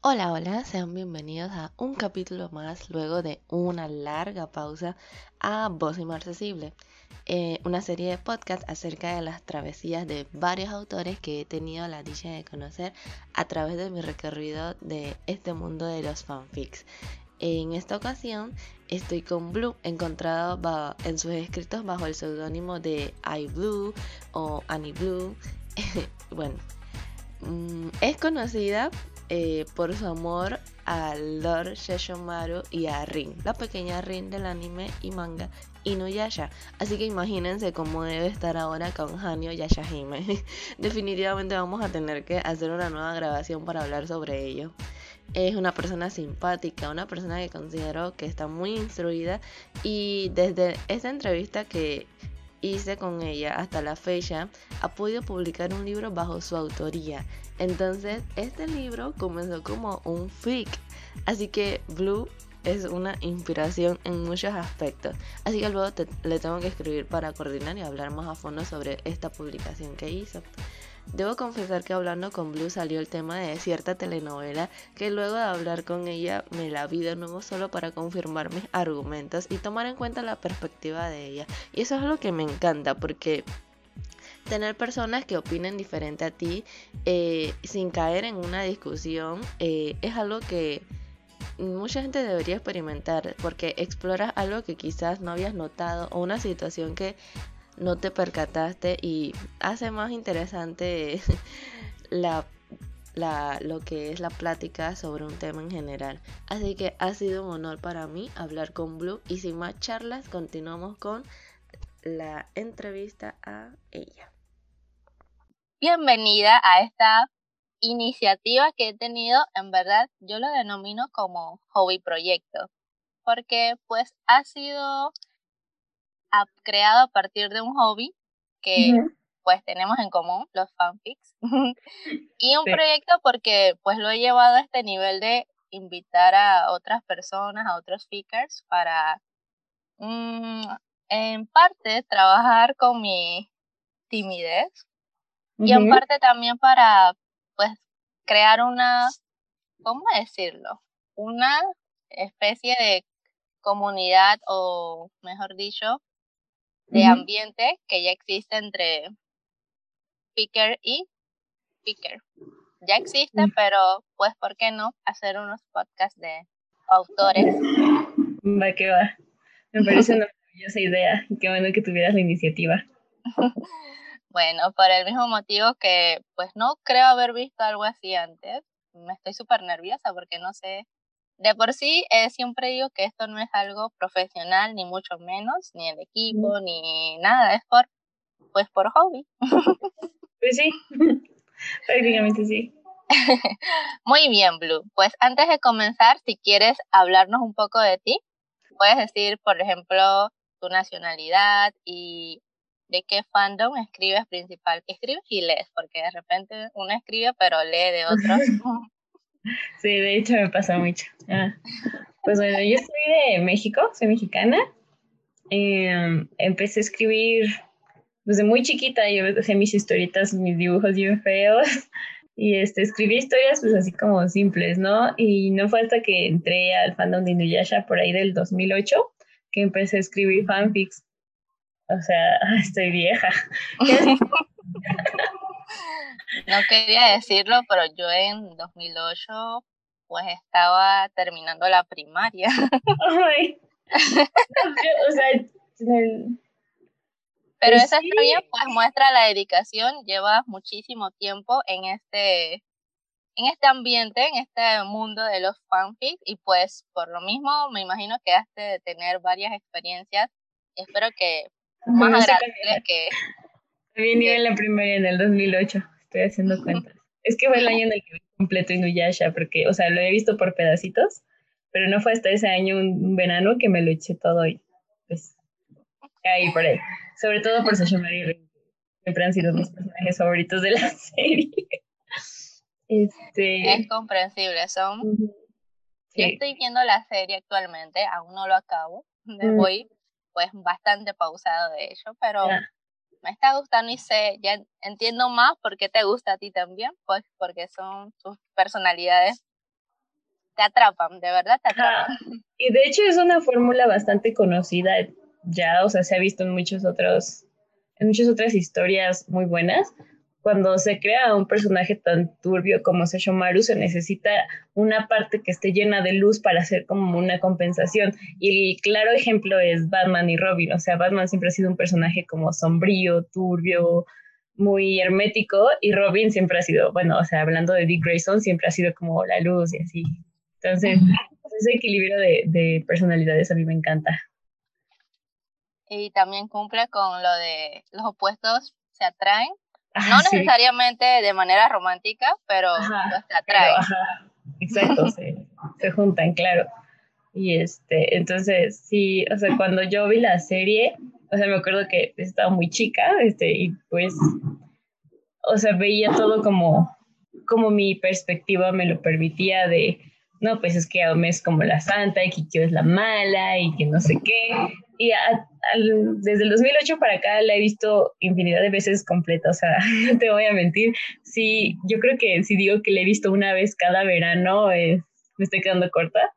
Hola, hola, sean bienvenidos a un capítulo más luego de una larga pausa a Voz Inmarcesible, eh, una serie de podcast acerca de las travesías de varios autores que he tenido la dicha de conocer a través de mi recorrido de este mundo de los fanfics. En esta ocasión estoy con Blue, encontrado en sus escritos bajo el seudónimo de iBlue o Annie Blue. bueno, mm, es conocida eh, por su amor a Lord Sheshomaru y a Rin, la pequeña Rin del anime y manga Inuyasha. Así que imagínense cómo debe estar ahora con Hanyo Yashahime. Definitivamente vamos a tener que hacer una nueva grabación para hablar sobre ello. Es una persona simpática, una persona que considero que está muy instruida y desde esta entrevista que hice con ella hasta la fecha, ha podido publicar un libro bajo su autoría. Entonces, este libro comenzó como un fic. Así que Blue es una inspiración en muchos aspectos. Así que luego le tengo que escribir para coordinar y hablar más a fondo sobre esta publicación que hizo. Debo confesar que hablando con Blue salió el tema de cierta telenovela que luego de hablar con ella me la vi de nuevo solo para confirmar mis argumentos y tomar en cuenta la perspectiva de ella. Y eso es lo que me encanta porque tener personas que opinen diferente a ti eh, sin caer en una discusión eh, es algo que mucha gente debería experimentar porque exploras algo que quizás no habías notado o una situación que no te percataste y hace más interesante la, la, lo que es la plática sobre un tema en general. Así que ha sido un honor para mí hablar con Blue y sin más charlas continuamos con la entrevista a ella. Bienvenida a esta iniciativa que he tenido, en verdad yo lo denomino como hobby proyecto, porque pues ha sido creado a partir de un hobby que pues tenemos en común, los fanfics, y un proyecto porque pues lo he llevado a este nivel de invitar a otras personas, a otros speakers para mm, en parte trabajar con mi timidez y en parte también para pues crear una, ¿cómo decirlo? Una especie de comunidad o mejor dicho, de ambiente que ya existe entre speaker y speaker. Ya existe, pero pues, ¿por qué no hacer unos podcasts de autores? Va que va. Me parece una maravillosa idea qué bueno que tuvieras la iniciativa. bueno, por el mismo motivo que pues no creo haber visto algo así antes. Me estoy súper nerviosa porque no sé de por sí, eh, siempre digo que esto no es algo profesional, ni mucho menos, ni el equipo, ni nada, es por, pues por hobby. Pues sí, prácticamente sí. Muy bien, Blue. Pues antes de comenzar, si quieres hablarnos un poco de ti, puedes decir, por ejemplo, tu nacionalidad y de qué fandom escribes principal. Escribes y lees, porque de repente uno escribe pero lee de otros. Sí, de hecho me pasa mucho. Ah. Pues bueno, yo soy de México, soy mexicana. Em, empecé a escribir desde muy chiquita, yo hacía mis historietas, mis dibujos bien feos. Y este, escribí historias pues así como simples, ¿no? Y no fue hasta que entré al fandom de Inuyasha por ahí del 2008 que empecé a escribir fanfics. O sea, estoy vieja. No quería decirlo, pero yo en 2008 pues estaba terminando la primaria. Ay. o sea, pero pues esa historia pues muestra la dedicación, llevas muchísimo tiempo en este en este ambiente, en este mundo de los fanfics y pues por lo mismo me imagino que has de tener varias experiencias. Espero que más agradables que También iba en la primaria en el 2008 estoy haciendo cuentas. Es que fue el año en el que vi completo Inuyasha, porque, o sea, lo he visto por pedacitos, pero no fue hasta ese año, un, verano, que me lo eché todo y pues ahí por ahí. Sobre todo por Sasha Marie siempre han sido mis personajes favoritos de la serie. Este... Es comprensible, son... Yo estoy viendo la serie actualmente, aún no lo acabo, me voy pues bastante pausado de hecho, pero me está gustando y sé, ya entiendo más por qué te gusta a ti también, pues porque son tus personalidades te atrapan, de verdad te atrapan. Y de hecho es una fórmula bastante conocida ya, o sea, se ha visto en muchos otros, en muchas otras historias muy buenas. Cuando se crea un personaje tan turbio como Sesshomaru, se necesita una parte que esté llena de luz para hacer como una compensación. Y el claro ejemplo es Batman y Robin. O sea, Batman siempre ha sido un personaje como sombrío, turbio, muy hermético y Robin siempre ha sido, bueno, o sea, hablando de Dick Grayson, siempre ha sido como la luz y así. Entonces, ese equilibrio de, de personalidades a mí me encanta. Y también cumple con lo de los opuestos se atraen, no necesariamente de manera romántica, pero pues, se atraen. Exacto, se, se juntan, claro. Y este, entonces, sí, o sea, cuando yo vi la serie, o sea, me acuerdo que estaba muy chica, este, y pues, o sea, veía todo como, como mi perspectiva me lo permitía de, no, pues es que Aome es como la santa y Kikyo es la mala y que no sé qué. Y desde el 2008 para acá la he visto infinidad de veces completa, o sea, no te voy a mentir. Sí, yo creo que si digo que la he visto una vez cada verano, me estoy quedando corta.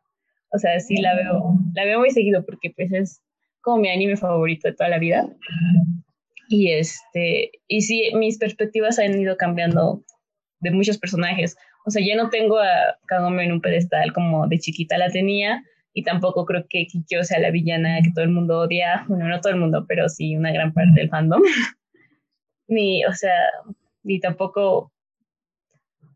O sea, sí la veo, la veo muy seguido porque pues es como mi anime favorito de toda la vida. Y este, y sí, mis perspectivas han ido cambiando de muchos personajes. O sea, ya no tengo a Kagome en un pedestal como de chiquita la tenía, y tampoco creo que Kikyo sea la villana que todo el mundo odia. Bueno, no todo el mundo, pero sí una gran parte del fandom. ni, o sea, ni tampoco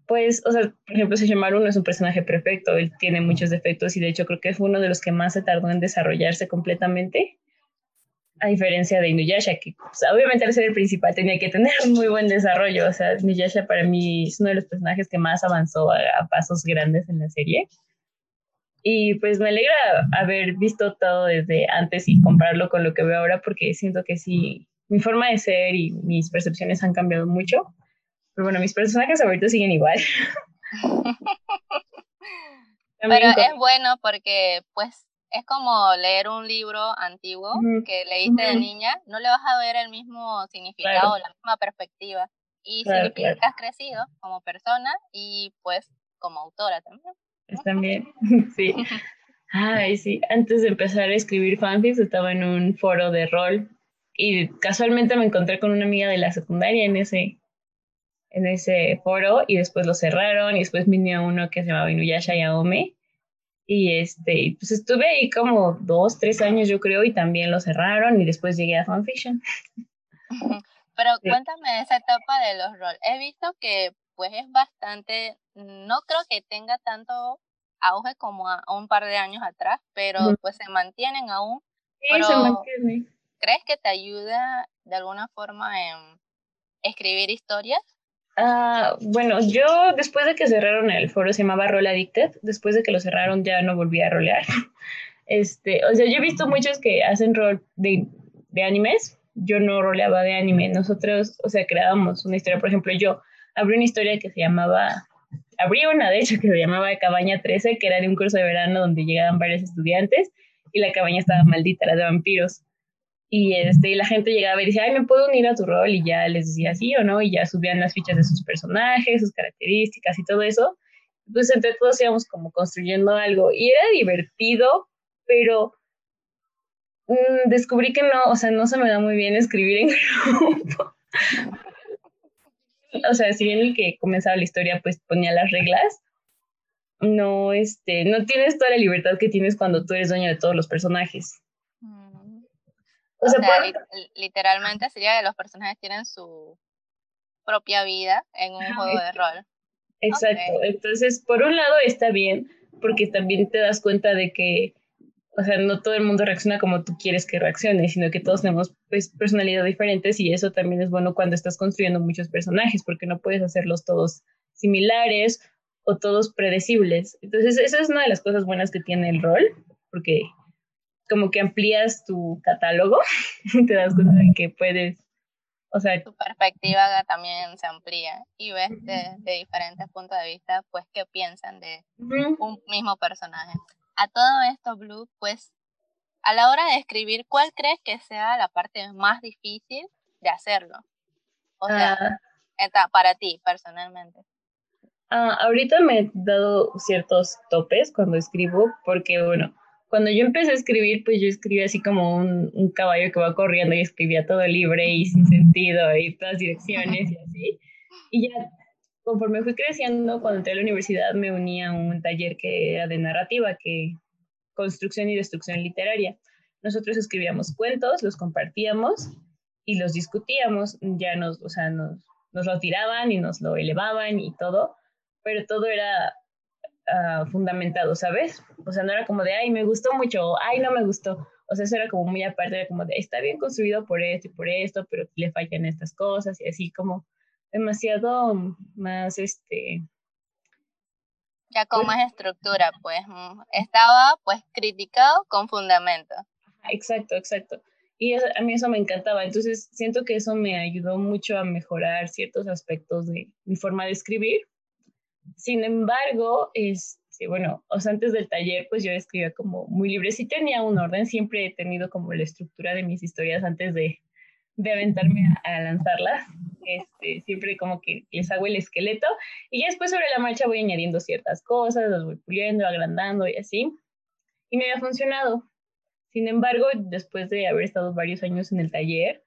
pues, o sea, por ejemplo, Sesshomaru no es un personaje perfecto, él tiene muchos defectos y de hecho creo que fue uno de los que más se tardó en desarrollarse completamente, a diferencia de Inuyasha, que pues, obviamente al ser el principal tenía que tener muy buen desarrollo, o sea, Inuyasha para mí es uno de los personajes que más avanzó a, pasos grandes en la serie. Y pues me alegra haber visto todo desde antes y compararlo con lo que veo ahora, porque siento que sí, mi forma de ser y mis percepciones han cambiado mucho pero bueno, mis personajes favoritos siguen igual. Pero es bueno porque pues es como leer un libro antiguo que leíste de niña, no le vas a ver el mismo significado, la misma perspectiva. Y significa que has crecido como persona y pues como autora también. También, sí. Ay, sí. Antes de empezar a escribir fanfics estaba en un foro de rol y casualmente me encontré con una amiga de la secundaria en ese, en ese foro y después lo cerraron y después vino uno que se llamaba Inuyasha Yaome y este, pues estuve ahí como dos, tres años yo creo y también lo cerraron y después llegué a fanfiction. Pero cuéntame esa etapa de los roles. He visto que pues es bastante, no creo que tenga tanto auge como a, un par de años atrás, pero pues se mantienen aún. Sí, se mantiene. ¿Crees que te ayuda de alguna forma en escribir historias? Ah, bueno, yo después de que cerraron el foro, se llamaba Roll Addicted, después de que lo cerraron ya no volví a rolear. Este, o sea, yo he visto muchos que hacen rol de, de animes, yo no roleaba de anime, nosotros, o sea, creábamos una historia, por ejemplo, yo abrí una historia que se llamaba, abrí una de hecho que se llamaba Cabaña 13, que era de un curso de verano donde llegaban varios estudiantes y la cabaña estaba maldita, era de vampiros. Y este, la gente llegaba y decía, ay, ¿me puedo unir a tu rol? Y ya les decía sí o no, y ya subían las fichas de sus personajes, sus características y todo eso. Pues entre todos íbamos como construyendo algo. Y era divertido, pero mm, descubrí que no, o sea, no se me da muy bien escribir en grupo. O sea, si bien el que comenzaba la historia pues ponía las reglas, no, este, no tienes toda la libertad que tienes cuando tú eres dueño de todos los personajes. O sea, literalmente sería que los personajes tienen su propia vida en un juego de rol. Exacto. Entonces, por un lado está bien, porque también te das cuenta de que, o sea, no todo el mundo reacciona como tú quieres que reaccione, sino que todos tenemos pues, personalidades diferentes y eso también es bueno cuando estás construyendo muchos personajes, porque no puedes hacerlos todos similares o todos predecibles. Entonces, esa es una de las cosas buenas que tiene el rol, porque como que amplías tu catálogo, te das cuenta de que puedes, o sea... Tu perspectiva también se amplía y ves de, diferentes puntos de vista, pues, qué piensan de un mismo personaje. A todo esto, Blue, pues, a la hora de escribir, ¿cuál crees que sea la parte más difícil de hacerlo? O sea, ah. para ti, personalmente. Ah, ahorita me he dado ciertos topes cuando escribo, porque bueno, cuando yo empecé a escribir, pues yo escribía así como un, un, caballo que va corriendo y escribía todo libre y sin sentido y todas direcciones y así. Y ya conforme fui creciendo, cuando entré a la universidad me uní a un taller que era de narrativa, que construcción y destrucción literaria. Nosotros escribíamos cuentos, los compartíamos y los discutíamos, ya nos, o sea, nos, nos lo tiraban y nos lo elevaban y todo, pero todo era uh, fundamentado, ¿sabes? O sea, no era como de, ay, me gustó mucho, o ay, no me gustó. O sea, eso era como muy aparte, era como de, está bien construido por esto y por esto, pero le fallan estas cosas y así como demasiado más, este... Ya con pues más estructura, pues. Mm, estaba, pues, criticado con fundamento. Exacto, exacto. Y a mí eso me encantaba. Entonces, siento que eso me ayudó mucho a mejorar ciertos aspectos de mi forma de escribir. Sin embargo, este, bueno, o sea, antes del taller, pues yo escribía como muy libre. Sí tenía un orden, siempre he tenido como la estructura de mis historias antes de, de aventarme a, lanzarlas. Este, siempre como que les hago el esqueleto y ya después sobre la marcha voy añadiendo ciertas cosas, las voy puliendo, agrandando y así. Y me había funcionado. Sin embargo, después de haber estado varios años en el taller,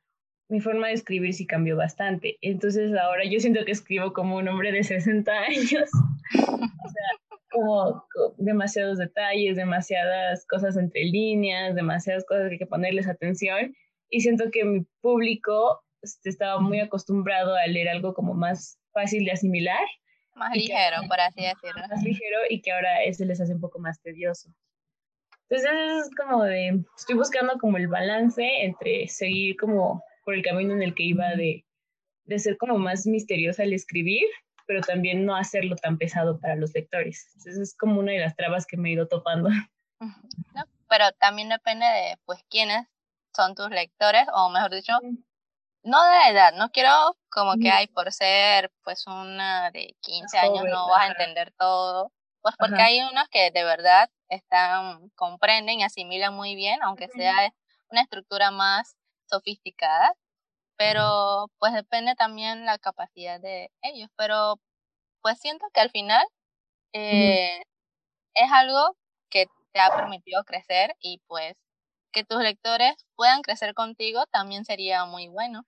mi forma de escribir sí cambió bastante. Entonces ahora yo siento que escribo como un hombre de 60 años. o sea, como, demasiados detalles, demasiadas cosas entre líneas, demasiadas cosas que hay que ponerles atención. Y siento que mi público este, estaba muy acostumbrado a leer algo como más fácil de asimilar. Más ligero, por así decirlo. Más ligero y que ahora ese les hace un poco más tedioso. Entonces es como de, estoy buscando como el balance entre seguir como por el camino en el que iba de, de ser como más misteriosa al escribir, pero también no hacerlo tan pesado para los lectores. Entonces es como una de las trabas que me he ido topando. pero también depende de pues quiénes son tus lectores, o mejor dicho, no de la edad, no quiero como que hay por ser pues una de 15 años no vas a entender todo, pues porque hay unos que de verdad están, comprenden y asimilan muy bien, aunque sea una estructura más sofisticada, pero pues depende también la capacidad de ellos, pero pues siento que al final eh, es algo que te ha permitido crecer y pues que tus lectores puedan crecer contigo también sería muy bueno.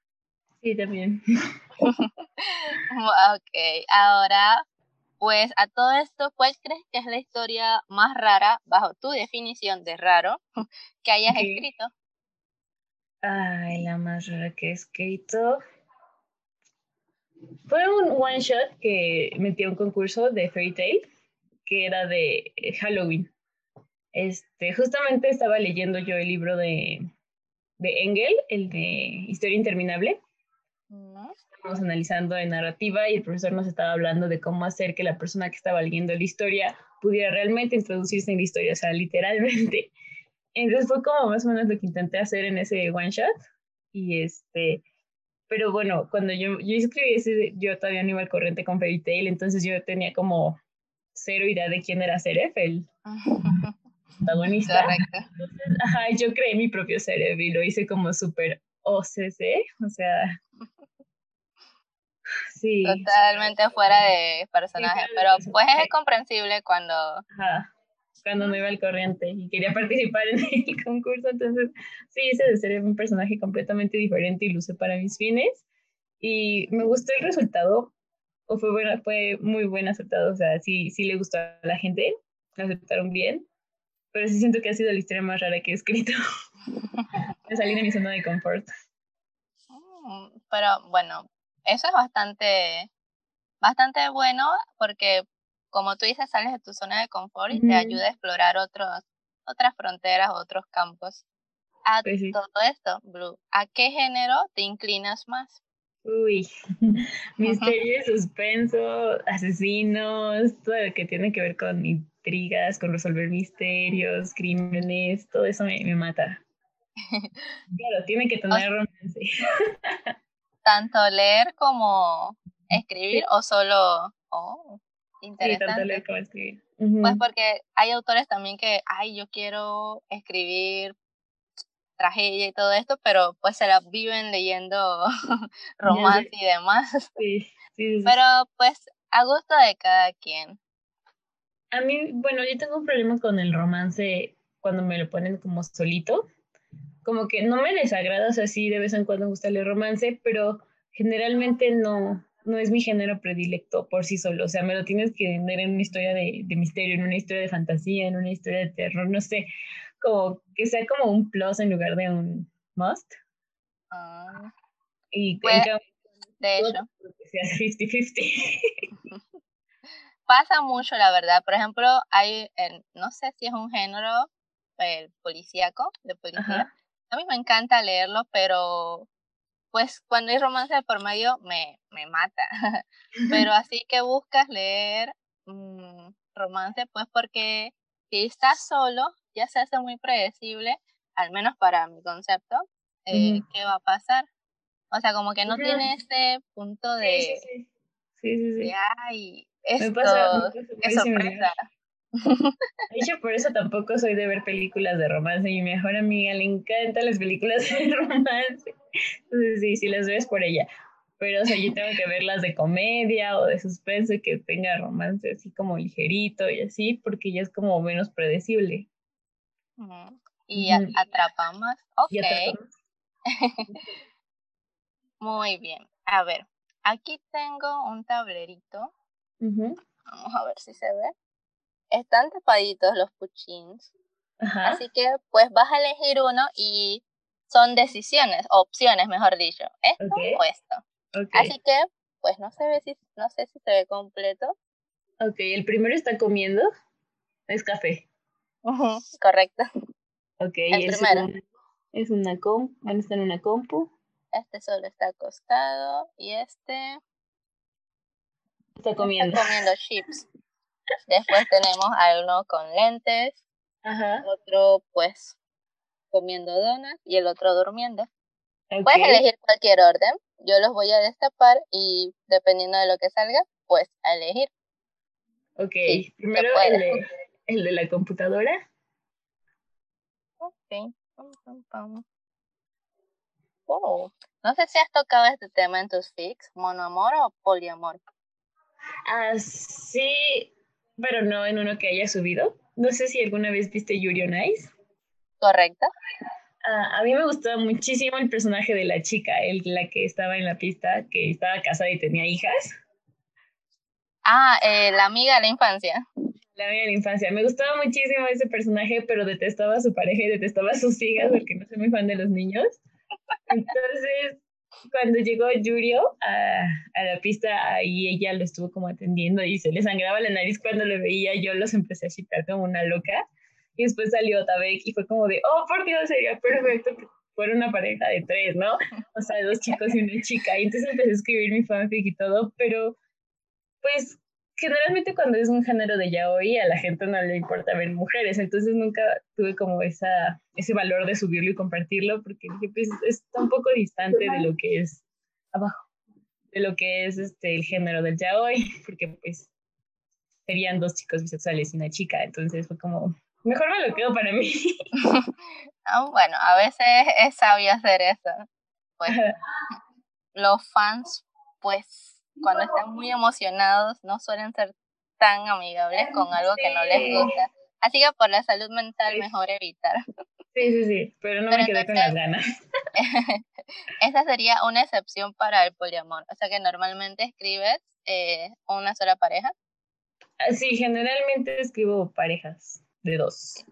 Sí, también. ok, ahora pues a todo esto, ¿cuál crees que es la historia más rara, bajo tu definición de raro, que hayas escrito? Ay, la más rara que he escrito. Fue un one shot que metí a un concurso de Fairy Tail, que era de eh, Halloween. Este, justamente estaba leyendo yo el libro de, de Engel, el de Historia Interminable estábamos analizando en narrativa y el profesor nos estaba hablando de cómo hacer que la persona que estaba leyendo la historia pudiera realmente introducirse en la historia, o sea, literalmente. Entonces fue como más o menos lo que intenté hacer en ese one shot. Y este, pero bueno, cuando yo, yo escribí ese, yo todavía no iba al corriente con Fairy Tail, entonces yo tenía como cero idea de quién era Seref, el protagonista. Entonces, ajá, yo creé mi propio Seref y lo hice como súper OCC, o sea, Totalmente fuera de personaje, pero pues es comprensible cuando... cuando no iba al corriente y quería participar en el concurso, entonces sí, hice de ser un personaje completamente diferente y luce para mis fines. Y me gustó el resultado, o fue, bueno, fue muy buen resultado, o sea, sí, sí le gustó a la gente, lo aceptaron bien, pero sí siento que ha sido la historia más rara que he escrito. me salí de mi zona de confort. Mm, pero bueno, eso es bastante, bastante bueno porque, como tú dices, sales de tu zona de confort y te ayuda a explorar otros, otras fronteras, otros campos. A pues todo esto, Blue, ¿a qué género te inclinas más? Uy, misterio, suspenso, asesinos, todo lo que tiene que ver con intrigas, con resolver misterios, crímenes, todo eso me, me mata. Claro, tiene que tener romance. tanto leer como escribir o solo... Oh, interesante. Sí, tanto leer como escribir. Pues porque hay autores también que, ay, yo quiero escribir tragedia y todo esto, pero pues se la viven leyendo romance y demás. Sí, sí, sí, Pero pues a gusto de cada quien. A mí, bueno, yo tengo un problema con el romance cuando me lo ponen como solito. Como que no me desagrada, o sea, sí, de vez en cuando me gusta el romance, pero generalmente no, no es mi género predilecto por sí solo. O sea, me lo tienes que vender en una historia de, de, misterio, en una historia de fantasía, en una historia de terror, no sé, como que sea como un plus en lugar de un must. Ah, Y Pues, de hecho, que sea 50-50. Pasa mucho, la verdad. Por ejemplo, hay, el- no sé si es un género el policíaco, de policía. Ajá. A mí me encanta leerlo, pero pues cuando hay romance de por medio me, me mata. Pero así que buscas leer mm, romance, pues porque si estás solo, ya se hace muy predecible, al menos para mi concepto, eh, qué va a pasar. O sea, como que no tiene ese punto de, sí, sí. Sí, sí, sí. de ay, Me esto, pasa, me pasa sorpresa. De hecho, por eso tampoco soy de ver películas de romance. Mi mejor amiga le encantan las películas de romance. Entonces, sí, sí las ves por ella. Pero, o sea, yo tengo que ver las de comedia o de suspense que tenga romance así como ligerito y así, porque ya es como menos predecible. Ujú. Y atrapa más. Ok, atrapamos. muy bien. A ver, aquí tengo un tablerito. Ujú. Vamos a ver si se ve. Están tapaditos los puchins. Ajá. Así que pues vas a elegir uno y son decisiones, opciones, mejor dicho. Esto Ok. o esto. Así que pues no se ve si, no sé si se ve completo. Ok, el primero está comiendo. Es café. Correcto. Ok, El el primero. segundo es una compu. Bueno, está en una compu. Este solo está acostado y este Está comiendo. comiendo chips. Después tenemos a uno con lentes, Ajá. otro pues comiendo donas y el otro durmiendo. Puedes elegir cualquier orden. Yo los voy a destapar y dependiendo de lo que salga, pues a elegir. Ok, Sí, primero el de, el de la computadora. Ok. Oh, No sé si has tocado este tema en tus fics, monoamor o poliamor. Ah, sí, pero no en uno que haya subido. No sé si alguna vez viste Yuri on Ice. ¿Correcto? Ah, a mí me gustaba muchísimo el personaje de la chica, el, la que estaba en la pista, que estaba casada y tenía hijas. Ah, eh, la amiga de la infancia. La amiga de la infancia. Me gustaba muchísimo ese personaje, pero detestaba a su pareja y detestaba a sus hijas porque no soy muy fan de los niños. Entonces, cuando llegó Yurio a, a la pista, ahí ella lo estuvo como atendiendo y se le sangraba la nariz cuando lo veía. Yo los empecé a chicar como una loca. Y después salió Tabek y fue como de, oh, por Dios, sería perfecto fuera una pareja de tres, ¿no? O sea, dos chicos y una chica. Y entonces empecé a escribir mi fanfic y todo, pero pues generalmente cuando es un género de yaoi a la gente no le importa ver mujeres, entonces nunca tuve como esa, ese valor de subirlo y compartirlo porque dije, pues está un poco distante de lo que es abajo, de lo que es este el género del yaoi, porque pues serían dos chicos bisexuales y una chica, entonces fue como, mejor me lo quedo para mí. Ah, bueno, a veces es sabio hacer eso. Pues los fans, pues cuando están muy emocionados, no suelen ser tan amigables con algo que no les gusta. Así que por la salud mental, Sí. mejor evitar. Sí, sí, sí, pero no Pero me quedé con las ganas. Esa sería una excepción para el poliamor. O sea que normalmente escribes eh, una sola pareja. Ah, Sí, generalmente escribo parejas de dos.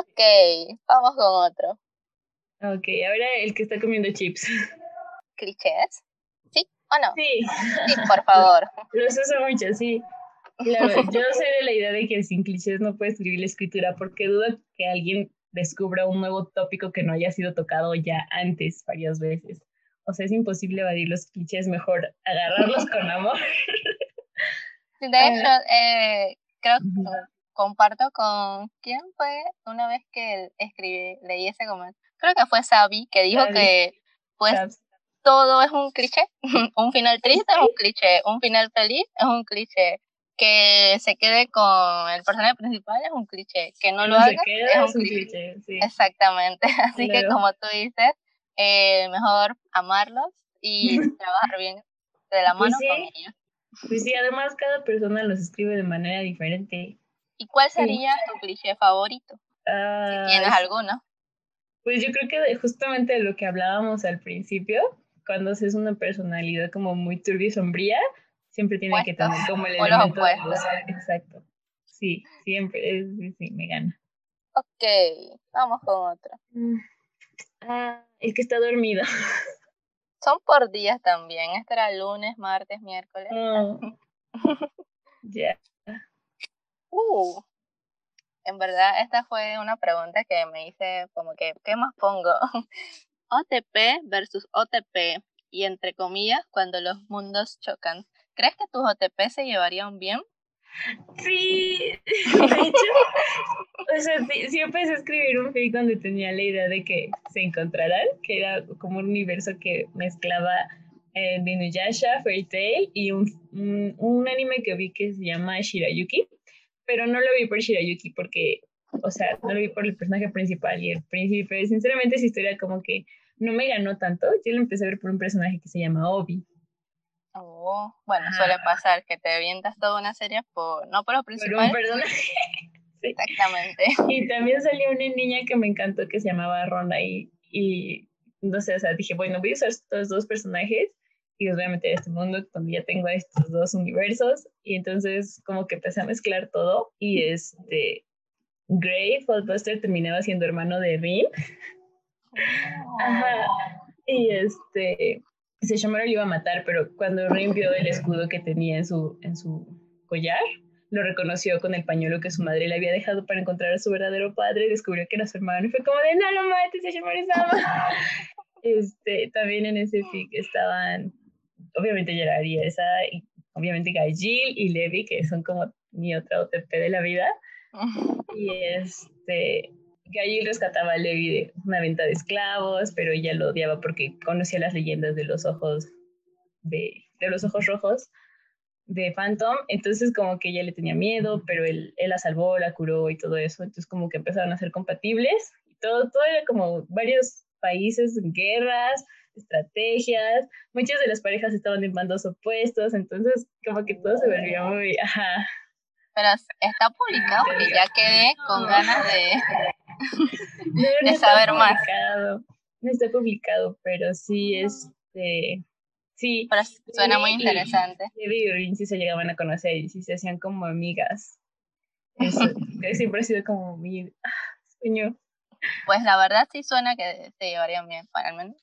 Ok, vamos con otro. Ok, ahora el que está comiendo chips. ¿Clichés? ¿Sí o no? Sí, Sí, por favor. los uso mucho, sí. Claro, yo soy de la idea de que sin clichés no puedes escribir la escritura porque dudo que alguien descubra un nuevo tópico que no haya sido tocado ya antes varias veces. O sea, es imposible evadir los clichés, mejor agarrarlos con amor. De Ah. hecho, eh, creo que comparto con quién fue una vez que escribí, leí ese comentario. Creo que fue Sabi que dijo Sabi. que pues. Todo es un cliché. un final triste es un cliché, un final feliz es un cliché. Que se quede con el personaje principal es un cliché. Que no lo No haga es un es un cliché. cliché, sí. Exactamente. Así que como tú dices, eh, mejor amarlos y trabajar bien de la Pues mano sí. con ellos. Pues sí, además cada persona los escribe de manera diferente. ¿Y cuál sería tu cliché favorito? si tienes alguno. Pues yo creo que justamente de lo que hablábamos al principio, cuando es una personalidad como muy turbia y sombría, siempre tiene que tener como el elemento de Exacto. Sí, siempre, sí, sí, me gana. Ok, vamos con otro. Mm. Ah, el que está dormido. Son por días también. Este era lunes, martes, miércoles. Oh. Ya. Uh, en verdad, esta fue una pregunta que me hice como que, ¿qué más pongo? OTP versus OTP y entre comillas, cuando los mundos chocan. ¿Crees que tus OTP se llevarían bien? Sí, de hecho, o sea, sí, empecé a escribir un fic donde tenía la idea de que se encontrarán, que era como un universo que mezclaba eh, Inuyasha, Fairy Tail y un, un, anime que vi que se llama Shirayuki, pero no lo vi por Shirayuki porque, o sea, no lo vi por el personaje principal y el príncipe, sinceramente esa historia como que no me ganó tanto, yo lo empecé a ver por un personaje que se llama Obi. Oh, bueno, suele pasar que te avientas toda una serie por, no por lo principal. Por un personaje. Exactamente. Y también salió una niña que me encantó que se llamaba Ronda y, y no sé, o sea, dije, bueno, voy a usar estos dos personajes y los voy a meter a este mundo donde ya tengo estos dos universos y entonces como que empecé a mezclar todo y este Gray Buster terminaba siendo hermano de Rin. Ajá. Y este Sesshomaru lo iba a matar, pero cuando Rin vio el escudo que tenía en su, en su collar, lo reconoció con el pañuelo que su madre le había dejado para encontrar a su verdadero padre y descubrió que era su hermano y fue como de no lo mates, Sesshomaru-sama. Este, también en ese fic estaban, obviamente Gerard y esa, y obviamente Gaijil y Levi, que son como mi otra OTP de la vida. Y este, Gail rescataba a Levi de una venta de esclavos, pero ella lo odiaba porque conocía las leyendas de los ojos de, de los ojos rojos de Phantom, entonces como que ella le tenía miedo, pero él, él, la salvó, la curó y todo eso, entonces como que empezaron a ser compatibles, todo, todo era como varios países, guerras, estrategias, muchas de las parejas estaban en bandos opuestos, entonces como que todo se volvió muy, ajá. Pero está publicado porque ya quedé con ganas de, de saber más. No está publicado, pero sí, este, sí. Pero suena muy interesante. Y, sí se llegaban a conocer y sí se hacían como amigas. Eso, siempre ha sido como mi sueño. Pues la verdad sí suena que se llevarían bien, al menos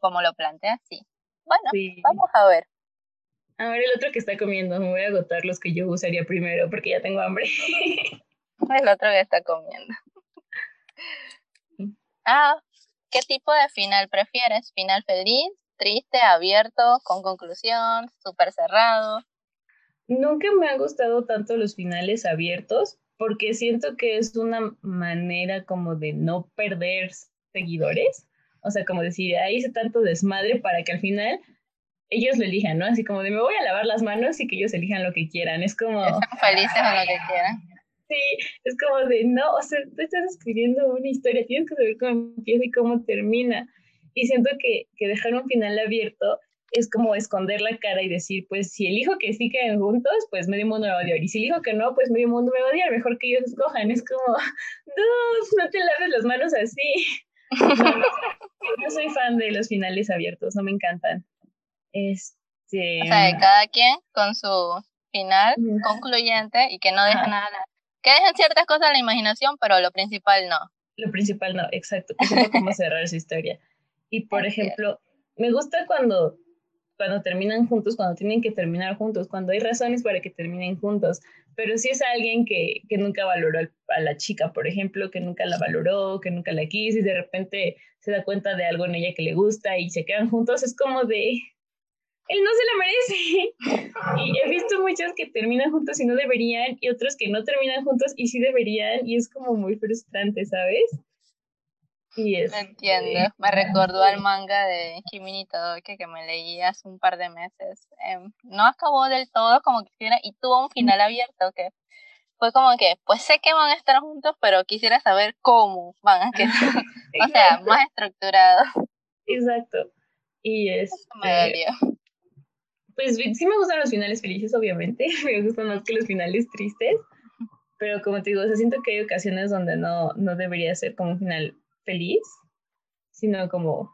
como lo plantea, sí. Bueno, vamos a ver. A ver el otro que está comiendo, me voy a agotar los que yo usaría primero porque ya tengo hambre. el otro que está comiendo. Ah, ¿qué tipo de final prefieres? ¿Final feliz, triste, abierto, con conclusión, súper cerrado? Nunca me han gustado tanto los finales abiertos porque siento que es una manera como de no perder seguidores. O sea, como decir, ahí hice tanto desmadre para que al final ellos lo elijan, ¿no? Así como de me voy a lavar las manos y que ellos elijan lo que quieran. Es como... Están felices con lo que quieran. Sí, es como de, no, o sea, tú estás escribiendo una historia, tienes que saber cómo empieza y cómo termina. Y siento que, que dejar un final abierto es como esconder la cara y decir, pues si elijo que sí queden juntos, pues medio mundo me va a odiar. Y si elijo que no, pues medio mundo me va a odiar. Mejor que ellos escojan. Es como, no, no te laves las manos así. No, soy fan de los finales abiertos, no me encantan. Este... O sea, de cada quien con su final concluyente y que no deja nada que dejen ciertas cosas a la imaginación, pero lo principal no. Lo principal no, exacto. Es cómo cerrar su historia. Y por ejemplo, me gusta cuando, cuando terminan juntos, cuando tienen que terminar juntos, cuando hay razones para que terminen juntos. Pero si es alguien que, que nunca valoró a la chica, por ejemplo, que nunca la valoró, que nunca la quiso y de repente se da cuenta de algo en ella que le gusta y se quedan juntos, es como de, él no se la merece. Y he visto muchos que terminan juntos y no deberían, y otros que no terminan juntos y sí deberían, y es como muy frustrante, ¿sabes? Y es, Entiendo, me recordó al manga de Kimi Todoke que me leí hace un par de meses. Em, no acabó del todo como quisiera y tuvo un final abierto que fue como que, pues sé que van a estar juntos, pero quisiera saber cómo van a quedar. o sea, más estructurado. Exacto. Y es. me dolió pues sí me gustan los finales felices, obviamente. Me gustan más que los finales tristes. Pero como te digo, o siento que hay ocasiones donde no, no debería ser como un final feliz, sino como,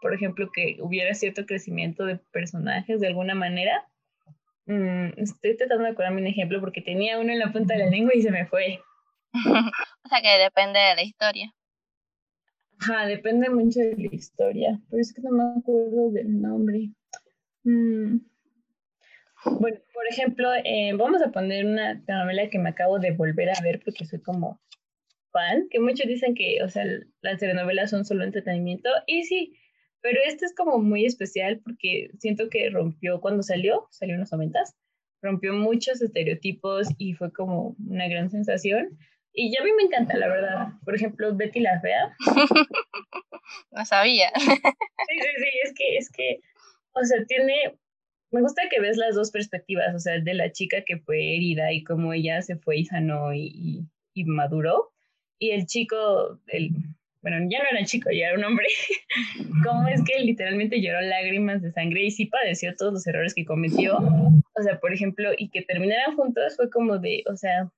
por ejemplo, que hubiera cierto crecimiento de personajes de alguna manera. Mm, estoy tratando de acordarme un ejemplo porque tenía uno en la punta de la lengua y se me fue. o sea que depende de la historia. Ajá, depende mucho de la historia, pero es que no me acuerdo del nombre. Mm. Bueno, por ejemplo, eh, vamos a poner una novela que me acabo de volver a ver porque soy como fan, que muchos dicen que, o sea, las telenovelas son solo entretenimiento, y sí, pero este es como muy especial porque siento que rompió cuando salió, salió en los noventas, rompió muchos estereotipos y fue como una gran sensación. Y ya a mí me encanta, la verdad. Por ejemplo, Betty la Fea. no sabía. sí, sí, sí, es que, es que, o sea, tiene, me gusta que ves las dos perspectivas, o sea, de la chica que fue herida y cómo ella se fue y sanó y, y, maduró. Y el chico, el, bueno, ya no era chico, ya era un hombre, cómo es que literalmente lloró lágrimas de sangre y sí padeció todos los errores que cometió. O sea, por ejemplo, y que terminaran juntos fue como de, o sea,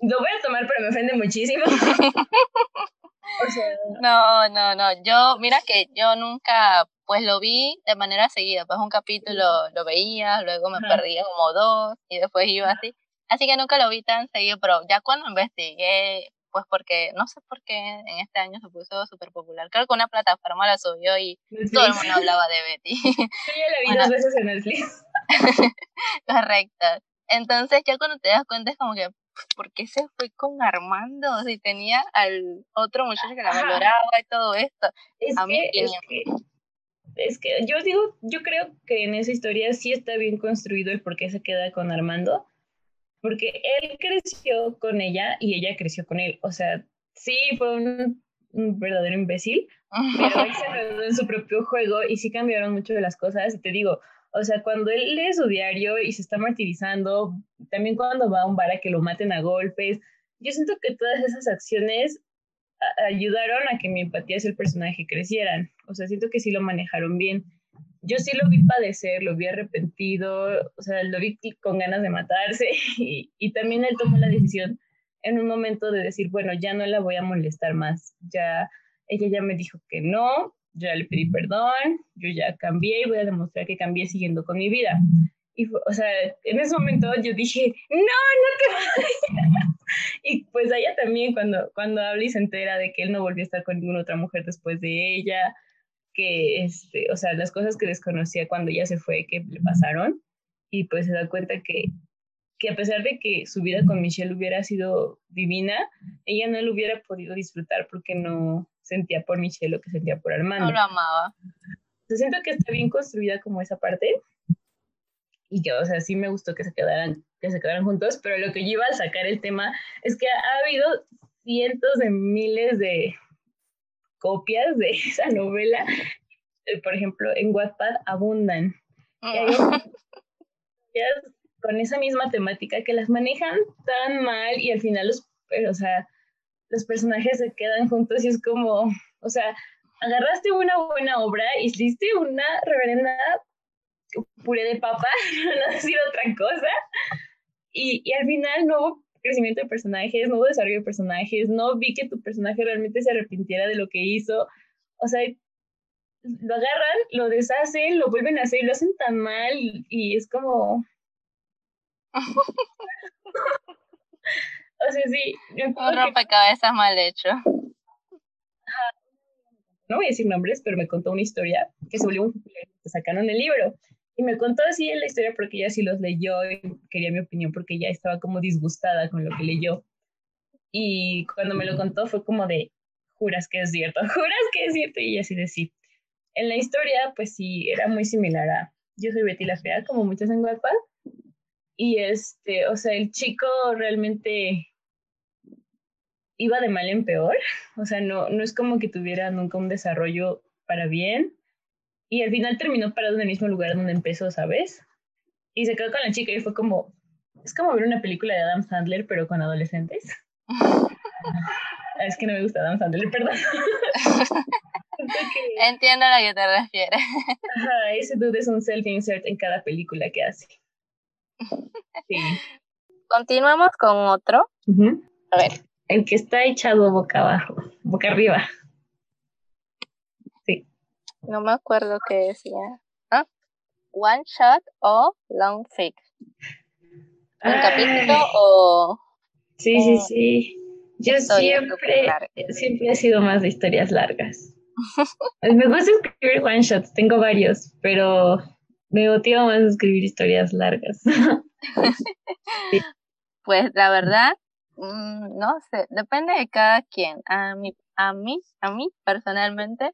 lo voy a tomar, pero me ofende muchísimo. No, no, no. Yo, mira que yo nunca, pues lo vi de manera seguida. Pues un capítulo lo veía, luego me perdía como dos y después iba así. Así que nunca lo vi tan seguido, pero ya cuando investigué, pues porque, no sé por qué en este año se puso súper popular. Creo que una plataforma la subió y todo el mundo hablaba de Betty. Yo ya la vi dos veces en Netflix. Correcto. Entonces ya cuando te das cuenta es como que, ¿por qué se fue con Armando? Si tenía al otro muchacho que la valoraba y todo esto. Es, que, es que, es que yo digo, yo creo que en esa historia sí está bien construido el por qué se queda con Armando, porque él creció con ella y ella creció con él. O sea, sí fue un, verdadero imbécil, pero él se enredó en su propio juego y sí cambiaron mucho de las cosas. Y te digo, o sea, cuando él lee su diario y se está martirizando, también cuando va a un bar a que lo maten a golpes, yo siento que todas esas acciones ayudaron a que mi empatía hacia el personaje crecieran. O sea, siento que sí lo manejaron bien. Yo sí lo vi padecer, lo vi arrepentido, o sea, lo vi con ganas de matarse y, también él tomó la decisión en un momento de decir, bueno, ya no la voy a molestar más, ya ella ya me dijo que no, ya le pedí perdón, yo ya cambié y voy a demostrar que cambié siguiendo con mi vida. Y, o sea, en ese momento yo dije, no, no te vayas. y pues ella también cuando, cuando habla y se entera de que él no volvió a estar con ninguna otra mujer después de ella, que, este, o sea, las cosas que desconocía cuando ella se fue, que le pasaron, y pues se da cuenta que, que a pesar de que su vida con Michelle hubiera sido divina, ella no lo hubiera podido disfrutar porque no, sentía por Michelle lo que sentía por Armando. No lo amaba. Yo siento que está bien construida como esa parte y que, o sea, sí me gustó que se quedaran, que se quedaran juntos, pero lo que yo iba a sacar el tema es que ha habido cientos de miles de copias de esa novela. Eh, por ejemplo, en Wattpad abundan. con esa misma temática que las manejan tan mal y al final los, o sea, los personajes se quedan juntos y es como, o sea, agarraste una buena obra, hiciste una reverenda puré de papa, no ha sido otra cosa, y, y al final no hubo crecimiento de personajes, no hubo desarrollo de personajes, no vi que tu personaje realmente se arrepintiera de lo que hizo, o sea, lo agarran, lo deshacen, lo vuelven a hacer y lo hacen tan mal y es como... O sea, sí. Un rompecabezas mal hecho. No voy a decir nombres, pero me contó una historia que se volvió un que sacaron el libro. Y me contó así la historia porque ella sí los leyó y quería mi opinión porque ella estaba como disgustada con lo que leyó. Y cuando me lo contó fue como de, juras que es cierto, juras que es cierto. Y así de sí. En la historia, pues sí, era muy similar a Yo soy Betty la Fea, como muchas en Wattpad. Y este, o sea, el chico realmente iba de mal en peor, o sea, no, no es como que tuviera nunca un desarrollo para bien, y al final terminó parado en el mismo lugar donde empezó, ¿sabes? Y se quedó con la chica y fue como, es como ver una película de Adam Sandler, pero con adolescentes. es que no me gusta Adam Sandler, perdón. Entiendo a lo que te refieres. Ajá, ese dude es un self-insert en cada película que hace. Sí. Continuamos con otro. A ver. El que está echado boca abajo, boca arriba. No me acuerdo qué decía. ¿Ah? One shot o long fix. ¿Un capítulo o.? Sí, sí, sí. Yo siempre, siempre he sido más de historias largas. me gusta escribir one shots, tengo varios, pero me motiva más escribir historias largas. Pues la verdad, mm, no sé, depende de cada quien. A mí, a mí, a mí personalmente,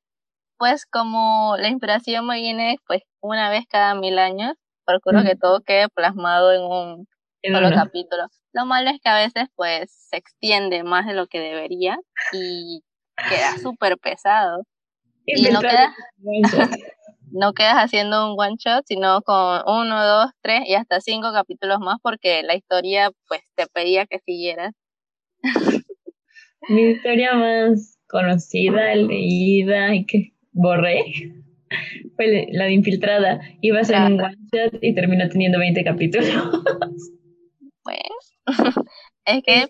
pues como la inspiración me viene pues una vez cada mil años, procuro que todo quede plasmado en un solo capítulo. Lo malo es que a veces pues se extiende más de lo que debería y queda súper pesado. Y, no, quedas, no quedas haciendo un one shot, sino con uno, dos, tres y hasta cinco capítulos más porque la historia pues te pedía que siguieras. Mi historia más conocida, leída y que borré fue la de Infiltrada. Iba a ser un one shot y terminó teniendo 20 capítulos. Pues, es que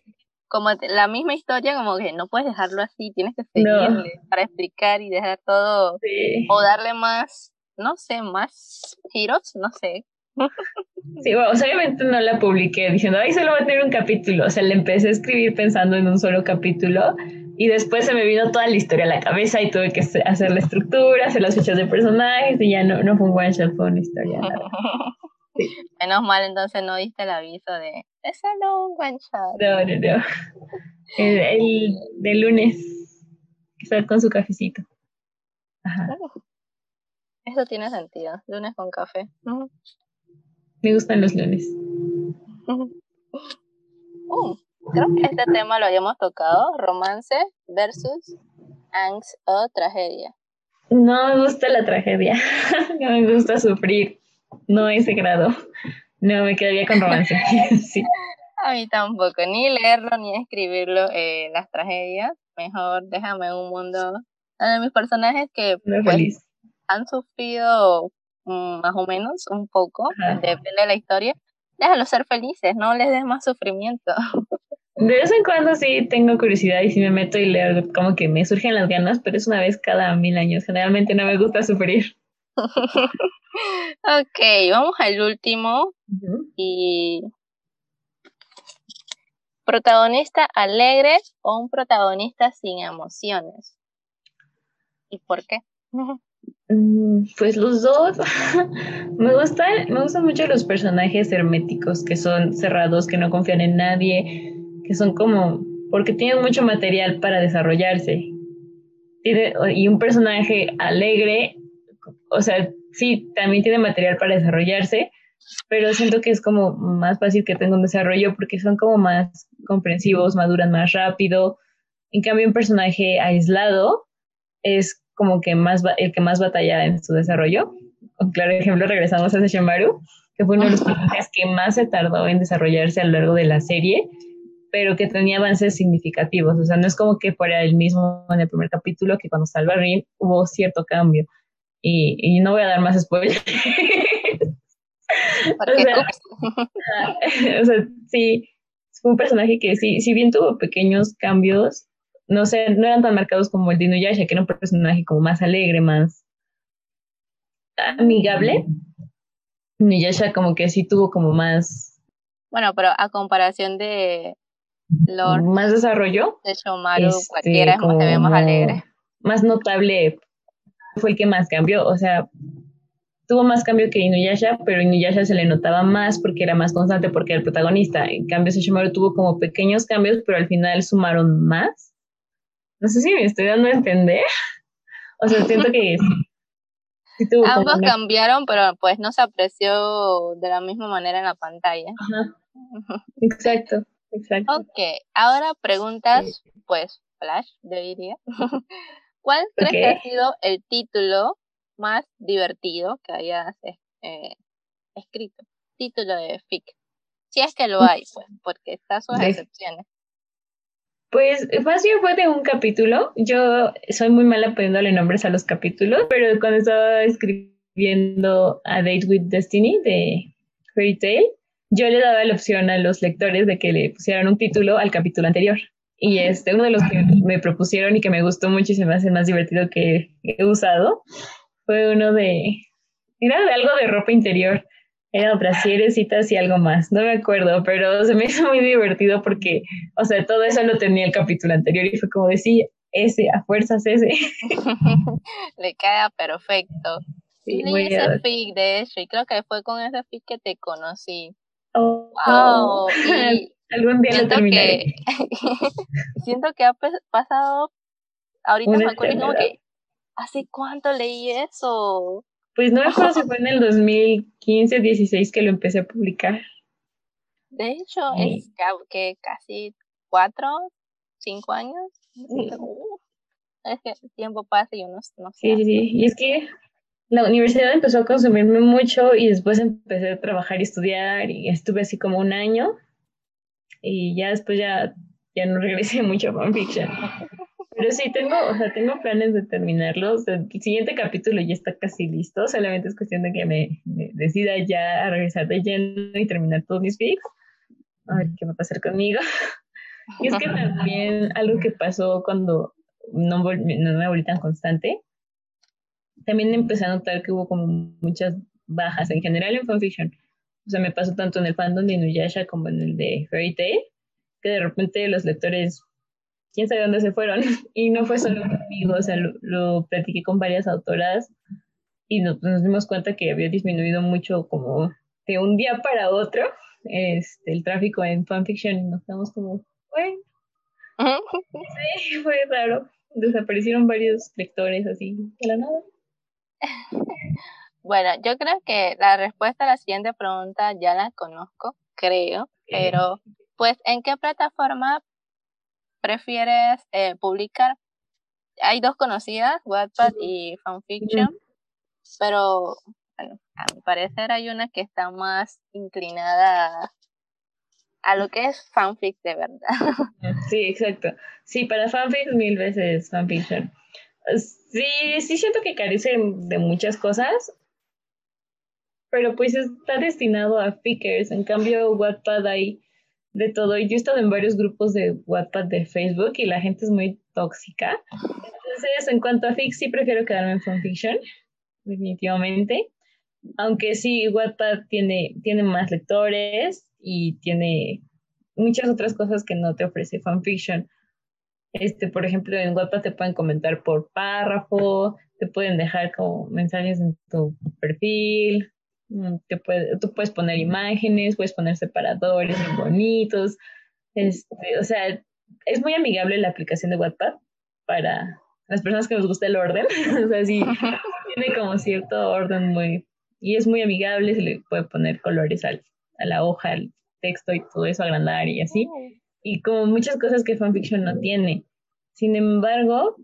como la misma historia, como que no puedes dejarlo así, tienes que seguirle para explicar y dejar todo, o darle más, no sé, más giros, no sé. Sí, bueno, obviamente no la publiqué diciendo, ay, solo va a tener un capítulo. O sea, le empecé a escribir pensando en un solo capítulo y después se me vino toda la historia a la cabeza y tuve que hacer la estructura, hacer las fichas de personajes y ya no, no fue un one shot, fue una historia. Menos mal, entonces no diste el aviso de es solo un one shot. No, no, no. El, el de lunes, que está con su cafecito. Ajá. Eso tiene sentido. Lunes con café. Me gustan los lunes. Uh, creo que este tema lo habíamos tocado. Romance versus angst o tragedia. No me gusta la tragedia. no me gusta sufrir no a ese grado. No, me quedaría con romance. sí. A mí tampoco, ni leerlo ni escribirlo, eh, las tragedias. Mejor déjame un mundo de mis personajes que pues, han sufrido más o menos un poco, depende de la historia. Déjalos ser felices, no les des más sufrimiento. De vez en cuando sí tengo curiosidad y sí me meto y leo, como que me surgen las ganas, pero es una vez cada mil años. Generalmente no me gusta sufrir. ok, vamos al último. Y. ¿Protagonista alegre o un protagonista sin emociones? ¿Y por qué? Mm, pues los dos. me me gustan mucho los personajes herméticos que son cerrados, que no confían en nadie, que son como porque tienen mucho material para desarrollarse. y un personaje alegre, o sea, sí, también tiene material para desarrollarse, pero siento que es como más fácil que tenga un desarrollo porque son como más comprensivos, maduran más rápido. En cambio, un personaje aislado es como que más el que más batalla en su desarrollo. Un claro ejemplo, regresamos a Sesshomaru, que fue uno de los personajes que más se tardó en desarrollarse a lo largo de la serie, pero que tenía avances significativos. O sea, no es como que fuera el mismo en el primer capítulo que cuando salva a Rin hubo cierto cambio y, no voy a dar más spoilers. o, sea, sí, fue un personaje que sí, si bien tuvo pequeños cambios, no sé, no eran tan marcados como el de Inuyasha, que era un personaje como más alegre, más amigable. Inuyasha como que sí tuvo como más... Bueno, pero a comparación de Lord... Más desarrollo. De Shomaru, este, cualquiera es como, más alegre. Más notable fue el que más cambió, o sea, tuvo más cambio que Inuyasha, pero Inuyasha se le notaba más porque era más constante, porque era el protagonista. En cambio, Sesshomaru tuvo como pequeños cambios, pero al final sumaron más. No sé si me estoy dando a entender. O sea, siento que sí, Ambos cambiaron, pero pues no se apreció de la misma manera en la pantalla. Exacto, exacto. Ok, ahora preguntas, pues, flash, diría. ¿Cuál crees que ha sido el título más divertido que hayas eh, escrito? Título de fic. Si es que lo hay, pues, porque está sus excepciones. Pues más bien fue de un capítulo. Yo soy muy mala poniéndole nombres a los capítulos, pero cuando estaba escribiendo A Date with Destiny de Fairy Tail, yo le daba la opción a los lectores de que le pusieran un título al capítulo anterior. Y este, uno de los que me propusieron y que me gustó mucho y se me hace más divertido que he usado fue uno de, era de algo de ropa interior. Era brasieres, citas y algo más. No me acuerdo, pero se me hizo muy divertido porque, o sea, todo eso lo tenía el capítulo anterior y fue como decir, ese, a fuerzas ese. Le queda perfecto. Sí, leí ese fic, de hecho, y creo que fue con ese fic que te conocí. Oh, wow. Algún día lo terminaré. Que, siento que ha pasado, ahorita me acuerdo como que, ¿hace cuánto leí eso? Pues no me acuerdo si fue en el 2015, 16 que lo empecé a publicar. De hecho, es que casi cuatro, cinco años. es que el tiempo pasa y uno no sé. Sí, sí, sí. Y es que la universidad empezó a consumirme mucho y después empecé a trabajar y estudiar y estuve así como un año y ya después ya, ya no regresé mucho a fanfiction. Pero sí, tengo, o sea, tengo planes de terminarlos. El siguiente capítulo ya está casi listo, solamente es cuestión de que me, decida ya a regresar de lleno y terminar todos mis fics. A ver qué va a pasar conmigo. Y es que también algo que pasó cuando no, no me volví tan constante, también empecé a notar que hubo como muchas bajas en general en fanfiction. O sea, me pasó tanto en el fandom de Inuyasha como en el de Fairy Tail, que de repente los lectores quién sabe dónde se fueron. Y no fue solo conmigo, o sea, lo, platiqué con varias autoras y nos, dimos cuenta que había disminuido mucho como de un día para otro este, el tráfico en fanfiction y nos quedamos como, bueno, sí, fue raro. Desaparecieron varios lectores así de la nada. Bueno, yo creo que la respuesta a la siguiente pregunta ya la conozco, creo, pero pues ¿en qué plataforma prefieres eh, publicar? Hay dos conocidas, Wattpad y Fanfiction, pero bueno, a mi parecer hay una que está más inclinada a, lo que es fanfic de verdad. Sí, exacto. Sí, para fanfic mil veces fanfiction. Sí, sí siento que carece de muchas cosas, pero pues está destinado a fickers. En cambio, Wattpad hay de todo. Y yo he estado en varios grupos de WhatsApp de Facebook y la gente es muy tóxica. Entonces, en cuanto a fic, sí prefiero quedarme en fanfiction, definitivamente. Aunque sí, WhatsApp tiene, tiene más lectores y tiene muchas otras cosas que no te ofrece fanfiction. Este, por ejemplo, en WhatsApp te pueden comentar por párrafo, te pueden dejar como mensajes en tu perfil, te puede, tú puedes poner imágenes, puedes poner separadores muy bonitos. Este, o sea, es muy amigable la aplicación de WhatsApp para las personas que nos gusta el orden. o sea, sí, tiene como cierto orden muy... Y es muy amigable, se le puede poner colores al, a la hoja, al texto y todo eso, agrandar y así. Y como muchas cosas que fanfiction no tiene. Sin embargo,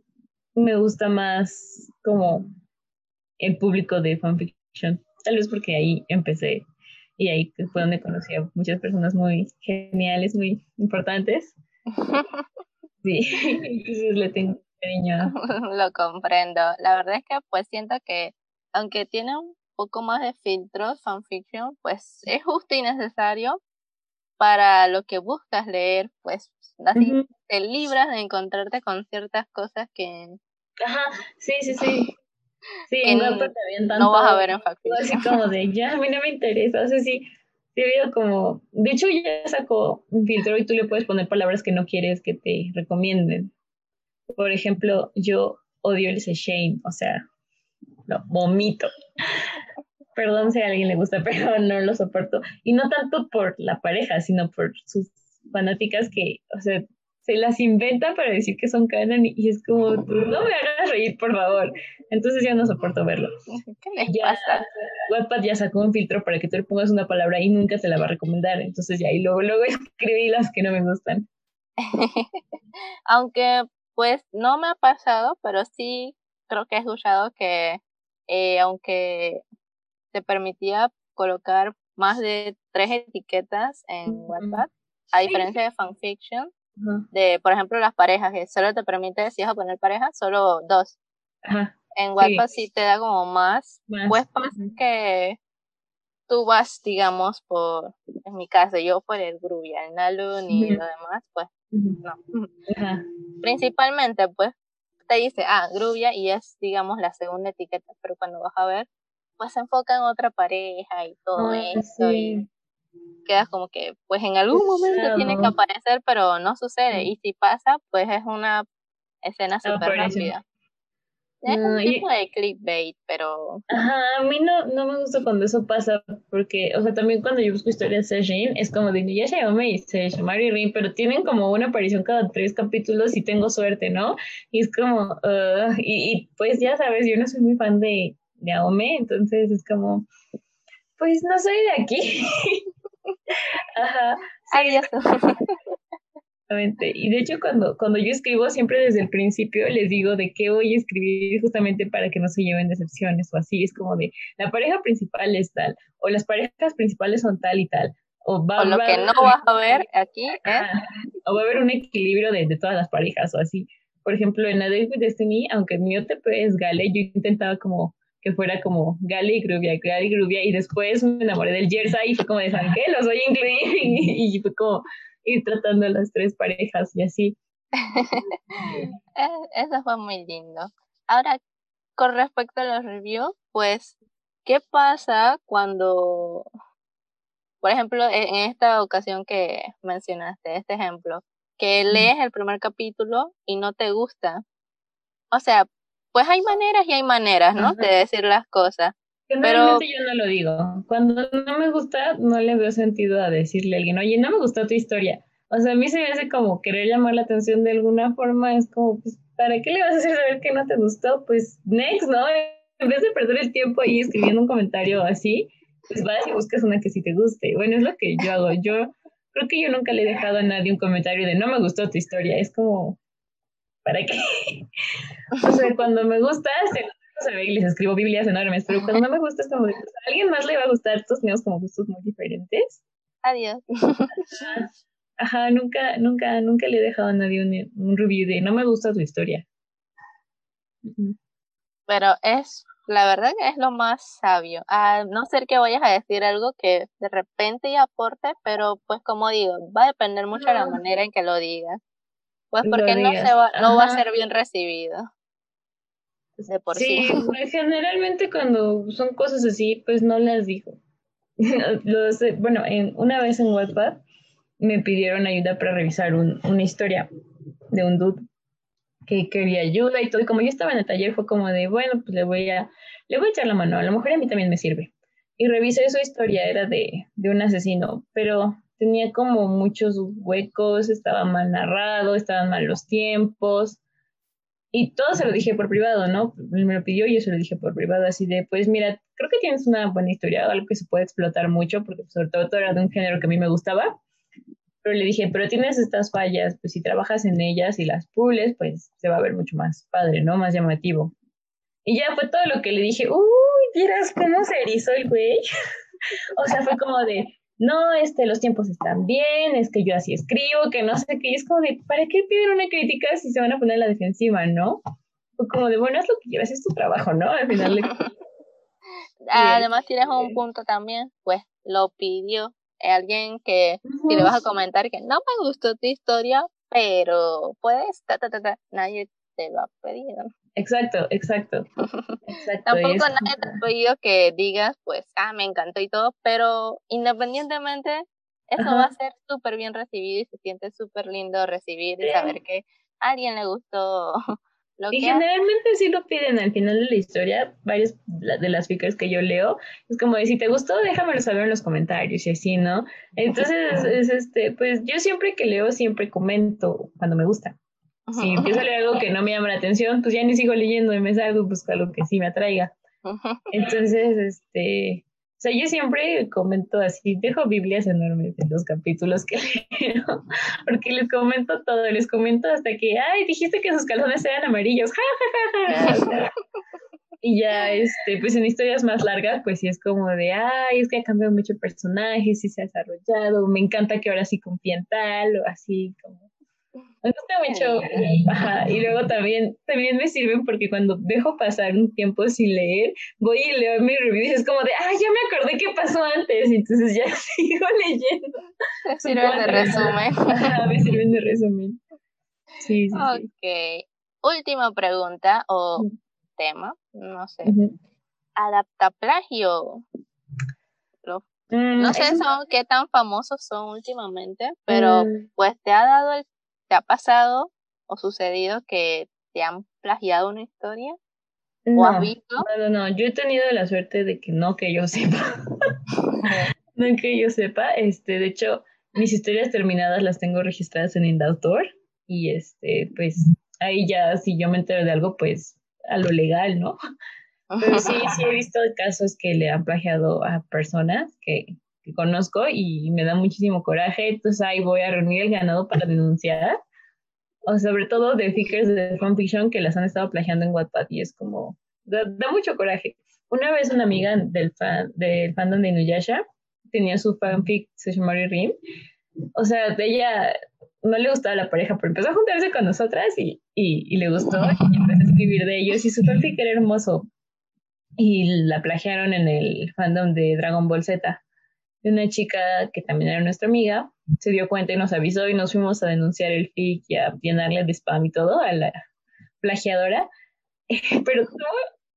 me gusta más como el público de fanfiction tal vez porque ahí empecé y ahí fue donde conocí a muchas personas muy geniales, muy importantes. Sí, entonces le tengo cariño. Lo comprendo. La verdad es que pues siento que aunque tiene un poco más de filtros fanfiction, pues es justo y necesario para lo que buscas leer, pues así te libras de encontrarte con ciertas cosas que... Ajá, sí, sí, sí. Sí, en tanto, no vas a ver en Factory. Así como de, ya, a mí no me interesa. O sea, sí, sí he como, de hecho ya sacó un filtro y tú le puedes poner palabras que no quieres que te recomienden. Por ejemplo, yo odio el shame, o sea, lo vomito. Perdón si a alguien le gusta, pero no lo soporto. Y no tanto por la pareja, sino por sus fanáticas que, o sea, se las inventan para decir que son canon y es como, no me hagas reír, por favor. Entonces ya no soporto verlo. ¿Qué ya, pasa? Wattpad ya sacó un filtro para que tú le pongas una palabra y nunca te la va a recomendar. Entonces ya, y luego, luego escribí las que no me gustan. Aunque, pues, no me ha pasado, pero sí creo que he escuchado que, eh, aunque se permitía colocar más de tres etiquetas en Wattpad, a diferencia de fanfiction, de, por ejemplo, las parejas, que solo te permite, si vas a poner pareja, solo dos. En Wattpad sí. te da como más. Pues pasa que tú vas, digamos, por, en mi caso, yo por el Grubia, el Nalun y lo demás, pues no. Principalmente, pues, te dice, ah, Grubia y es, digamos, la segunda etiqueta, pero cuando vas a ver, pues se enfoca en otra pareja y todo ah, eso y quedas como que, pues en algún momento tiene que aparecer, pero no sucede y si pasa, pues es una escena súper rápida. Es un tipo de clickbait, pero... Ajá, a mí no, no me gusta cuando eso pasa, porque, o sea, también cuando yo busco historias de Rin, es como de ya se llama y se llama Rin, pero tienen como una aparición cada tres capítulos y tengo suerte, ¿no? Y es como, y, y, pues ya sabes, yo no soy muy fan de, de Aome, entonces es como, pues no soy de aquí. Ajá. Adiós. Y de hecho, cuando, cuando yo escribo, siempre desde el principio les digo de qué voy a escribir justamente para que no se lleven decepciones o así. Es como de la pareja principal es tal, o las parejas principales son tal y tal. O, va, lo que no vas a ver aquí, ¿eh? O va a haber un equilibrio de, de, todas las parejas o así. Por ejemplo, en A Day with Destiny, aunque mi OTP es Gale, yo intentaba como que fuera como Gale y Grubia, Gale y Grubia, y después me enamoré del Jersey y fue como de San los voy a incluir, y fue como, ir tratando a las tres parejas y así. Eso fue muy lindo. Ahora, con respecto a los reviews, pues, ¿qué pasa cuando, por ejemplo, e-, en esta ocasión que mencionaste, este ejemplo, que lees el primer capítulo y no te gusta? O sea, pues hay maneras y hay maneras, ¿no? De decir las cosas. Generalmente yo no lo digo. Cuando no me gusta, no le veo sentido a decirle a alguien, oye, no me gustó tu historia. O sea, a mí se me hace como querer llamar la atención de alguna forma. Es como, pues, ¿para qué le vas a hacer saber que no te gustó? Pues, next, ¿no? En vez de perder el tiempo ahí escribiendo un comentario así, pues vas y buscas una que sí te guste. Bueno, es lo que yo hago. Yo creo que yo nunca le he dejado a nadie un comentario de no me gustó tu historia. Es como, ¿para qué? o sea, cuando me gusta, se y les escribo Biblias enormes, pero cuando no me gusta es como de, pues, ¿a alguien más le va a gustar? Todos tenemos como gustos muy diferentes. Adiós. Ajá, nunca, nunca, nunca le he dejado a nadie un, review de no me gusta tu historia. Pero es, la verdad que es lo más sabio. A no ser que vayas a decir algo que de repente ya aporte, pero pues como digo, va a depender mucho de la manera en que lo digas. Pues porque no, se va, no va a ser bien recibido sí. Pues, generalmente cuando son cosas así, pues no las digo. bueno, en, una vez en WhatsApp me pidieron ayuda para revisar una historia de un dude que quería ayuda y todo. Y como yo estaba en el taller, fue como de, bueno, pues le voy a, le voy a echar la mano. A lo mejor a mí también me sirve. Y revisé su historia, era de, de un asesino, pero tenía como muchos huecos, estaba mal narrado, estaban mal los tiempos. Y todo se lo dije por privado, ¿no? me lo pidió y yo se lo dije por privado, así de, pues mira, creo que tienes una buena historia, algo que se puede explotar mucho, porque sobre todo todo era de un género que a mí me gustaba. Pero le dije, pero tienes estas fallas, pues si trabajas en ellas y las pules, pues se va a ver mucho más padre, ¿no? Más llamativo. Y ya fue todo lo que le dije, uy, miras cómo se erizó el güey. o sea, fue como de, no, este, los tiempos están bien, es que yo así escribo, que no sé qué, y es como de, ¿para qué piden una crítica si se van a poner la defensiva, no? O como de, bueno, es lo que quieras, es tu trabajo, ¿no? Al final Además tienes un punto también, pues lo pidió alguien que, si le vas a comentar que no me gustó tu historia, pero puedes, ta, ta, ta, ta, nadie te lo ha pedido. Exacto, exacto. Tampoco nadie te ha pedido que digas, pues, ah, me encantó y todo, pero independientemente, eso va a ser súper bien recibido y se siente súper lindo recibir y saber que a alguien le gustó lo y generalmente sí lo piden al final de la historia, varios de las speakers que yo leo, es como de si te gustó, déjamelo saber en los comentarios y así, ¿no? Entonces, es este, pues yo siempre que leo, siempre comento cuando me gusta. Si empiezo a leer algo que no me llama la atención, pues ya ni sigo leyendo y me salgo y busco algo que sí me atraiga. Entonces, este, o sea, yo siempre comento así, dejo Biblias enormes en los capítulos que leo, porque les comento todo, les comento hasta que, ay, dijiste que sus calzones eran amarillos, ja, Y ya, este, pues en historias más largas, pues sí es como de, ay, es que ha cambiado mucho el personaje, sí se ha desarrollado, me encanta que ahora sí confíen tal, o así como Me gusta mucho. Ajá, y luego también, también me sirven porque cuando dejo pasar un tiempo sin leer, voy y leo mi review y es como de, ah, ya me acordé qué pasó antes, entonces ya sigo leyendo. Me sirven de resumen. Ajá, me sirven de resumen. Sí, sí, Ok. Última pregunta o tema, no sé. ¿Adapta plagio? Mm, no sé son, qué tan famosos son últimamente, pero mm. pues te ha dado el, te ha pasado o sucedido que te han plagiado una historia no, o has visto. No, no, yo he tenido la suerte de que no que yo sepa. no que yo sepa, este, de hecho, mis historias terminadas las tengo registradas en Indautor y este, pues ahí ya si yo me entero de algo, pues a lo legal, ¿no? Pero sí, sí he visto casos que le han plagiado a personas que, conozco y me da muchísimo coraje. Entonces ahí voy a reunir el ganado para denunciar. O sobre todo de figures de fanfiction que las han estado plagiando en Wattpad y es como, da, mucho coraje. Una vez una amiga del, fan, del fandom de Inuyasha tenía su fanfic, se llama Rim. O sea, ella no le gustaba la pareja, pero empezó a juntarse con nosotras y, y, le gustó y empezó a escribir de ellos y su fanfic era hermoso. Y la plagiaron en el fandom de Dragon Ball Z. Una chica que también era nuestra amiga se dio cuenta y nos avisó y nos fuimos a denunciar el fic y a llenarle de spam y todo a la plagiadora. Pero tuvo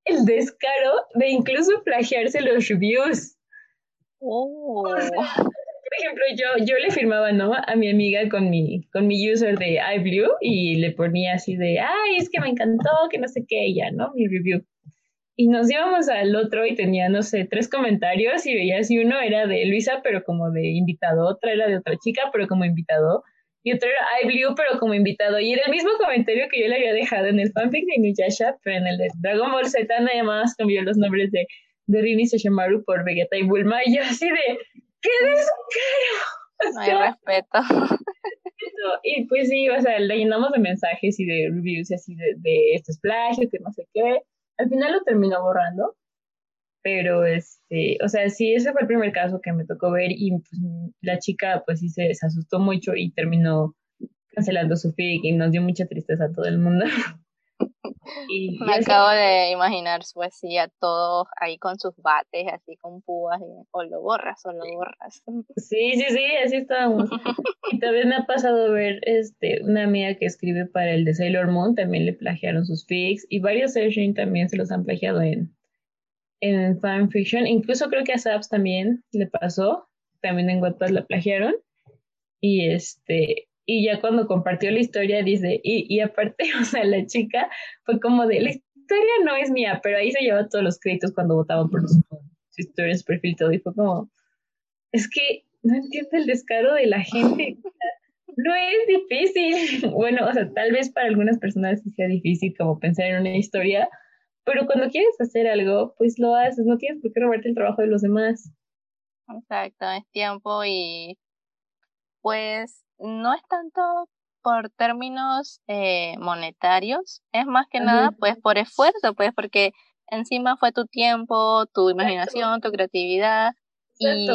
el descaro de incluso plagiarse los reviews. Oh por ejemplo, yo, yo le firmaba, ¿no? A mi amiga con mi, con mi user de iBlue y le ponía así de, ay, es que me encantó, que no sé qué, ella, ¿no? Mi review. Y nos íbamos al otro y tenía, no sé, tres comentarios y veía si uno era de Luisa, pero como de invitado, otra era de otra chica, pero como invitado, y otro era iBlue, pero como invitado. Y era el mismo comentario que yo le había dejado en el fanfic de Inuyasha, pero en el de Dragon Ball Z nada más cambió los nombres de, de Rini Sesshomaru por Vegeta y Bulma. Y yo así de, ¡Qué descaro! No hay respeto. Y pues sí, o sea, le llenamos de mensajes y de reviews y así de, de esto es plagio, que no sé qué. Al final lo terminó borrando, pero este, o sea, sí, ese fue el primer caso que me tocó ver y pues, la chica pues sí se, se asustó mucho y terminó cancelando su feed y nos dio mucha tristeza a todo el mundo. Me acabo de imaginar su poesía todos ahí con sus bates, así con púas, o lo borras o lo borras. Sí, sí, sí, así estábamos. y también me ha pasado ver este, una amiga que escribe para el de Sailor Moon, también le plagiaron sus fics, y varios Sershin también se los han plagiado en, en fanfiction, incluso creo que a Saps también le pasó, también en Wattpad la plagiaron, y este, y ya cuando compartió la historia dice, y, y aparte, o sea, la chica fue como de, la historia no es mía, pero ahí se lleva todos los créditos cuando votaban por su, historia, su perfil, todo, y fue como, es que no entiendo el descaro de la gente. No es difícil. Bueno, o sea, tal vez para algunas personas sí sea difícil como pensar en una historia, pero cuando quieres hacer algo, pues lo haces, no tienes por qué robarte el trabajo de los demás. Exacto, es tiempo y pues no es tanto por términos eh, monetarios, es más que nada pues por esfuerzo, pues porque encima fue tu tiempo, tu imaginación, tu creatividad y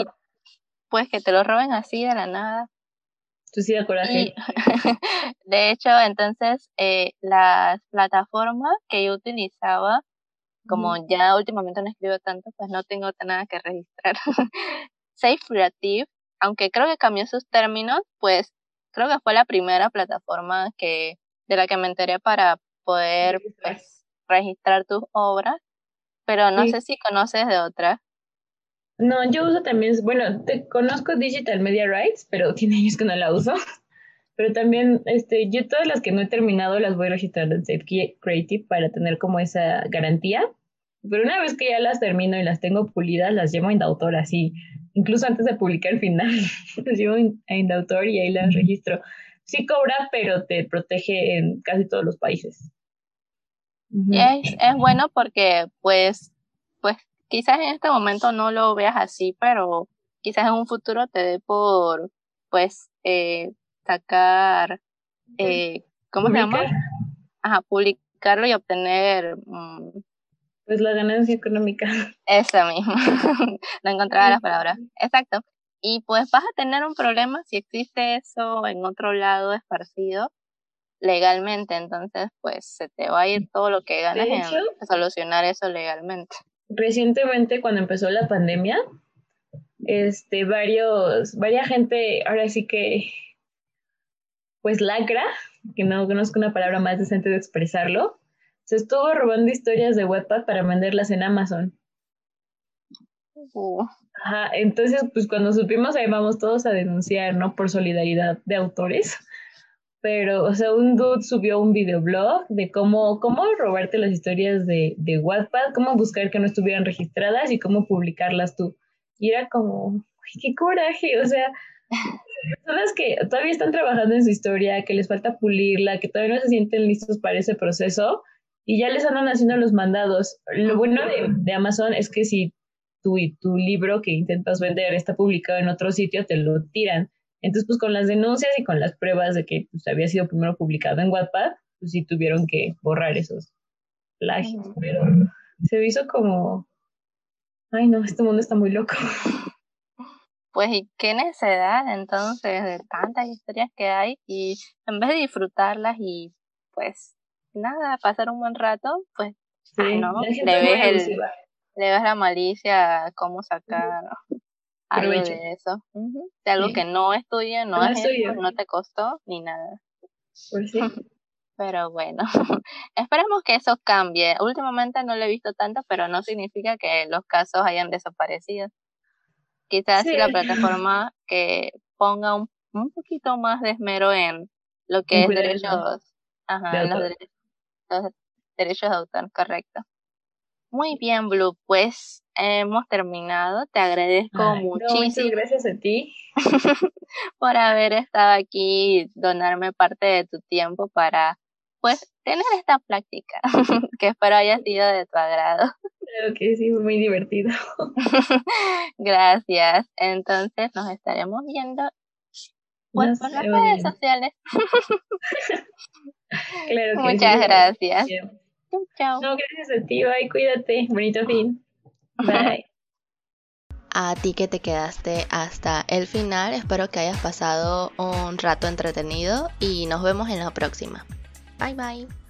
pues que te lo roben así de la nada. Tú sí de coraje. de hecho, entonces eh, las plataformas que yo utilizaba, como ya últimamente no escribo tanto, pues no tengo nada que registrar. Safe Creative aunque creo que cambió sus términos, pues creo que fue la primera plataforma que de la que me enteré para poder pues, registrar tus obras, pero no sé si conoces de otra. No, yo uso también, bueno, te conozco Digital Media Rights, pero tiene años que no la uso. Pero también, este, yo todas las que no he terminado las voy registrando en Safe Creative para tener como esa garantía. Pero una vez que ya las termino y las tengo pulidas, las llevo en autor así incluso antes de publicar el final, los llevo en autor y ahí las registro. Sí cobra, pero te protege en casi todos los países. es, es bueno porque pues, pues quizás en este momento no lo veas así, pero quizás en un futuro te dé por pues eh, sacar, eh, ¿cómo se llama? Ajá, publicarlo y obtener mm, pues la ganancia económica. Eso mismo. no encontraba las palabras. Exacto. Y pues vas a tener un problema si existe eso en otro lado esparcido. legalmente, entonces pues se te va a ir todo lo que ganas en solucionar eso legalmente. Recientemente cuando empezó la pandemia, este varios, varias gente, ahora sí que pues lacra, que no conozco una palabra más decente de expresarlo, se estuvo robando historias de Wattpad para venderlas en Amazon. Uh. Ajá, entonces, pues cuando supimos, ahí vamos todos a denunciar, ¿no? Por solidaridad de autores. Pero, o sea, un dude subió un videoblog de cómo, cómo robarte las historias de, de Wattpad, cómo buscar que no estuvieran registradas y cómo publicarlas tú. Y era como, qué coraje, o sea, personas que todavía están trabajando en su historia, que les falta pulirla, que todavía no se sienten listos para ese proceso y ya les andan haciendo los mandados. Lo bueno de, de Amazon es que si tu, tu libro que intentas vender está publicado en otro sitio, te lo tiran. Entonces, pues con las denuncias y con las pruebas de que pues, había sido primero publicado en Wattpad, pues sí tuvieron que borrar esos plagios. Pero se hizo como, ay no, este mundo está muy loco. Pues y qué necesidad entonces de tantas historias que hay y en vez de disfrutarlas y pues nada, pasar un buen rato, pues no, le ves el, le das la malicia cómo sacar algo de eso. De algo que no es tuyo, no, es, no te costó ni nada. Pues sí. Pero bueno, esperemos que eso cambie. Últimamente no lo he visto tanto, pero no significa que los casos hayan desaparecido. Quizás si la plataforma que ponga un, un, poquito más de esmero en lo que es derechos, ajá, los, derechos, los derechos de autor, correcto. Muy bien, Blue, pues hemos terminado. Te agradezco muchísimo. muchas gracias a ti. por haber estado aquí, donarme parte de tu tiempo para, pues, tener esta práctica, que espero haya sido de tu agrado. Creo que sí, muy divertido. gracias. Entonces nos estaremos viendo pues, por las redes sociales. claro que Muchas gracias. Chao. No, gracias a ti. Bye, cuídate. Bonito fin. Bye. A ti que te quedaste hasta el final, espero que hayas pasado un rato entretenido y nos vemos en la próxima. Bye bye.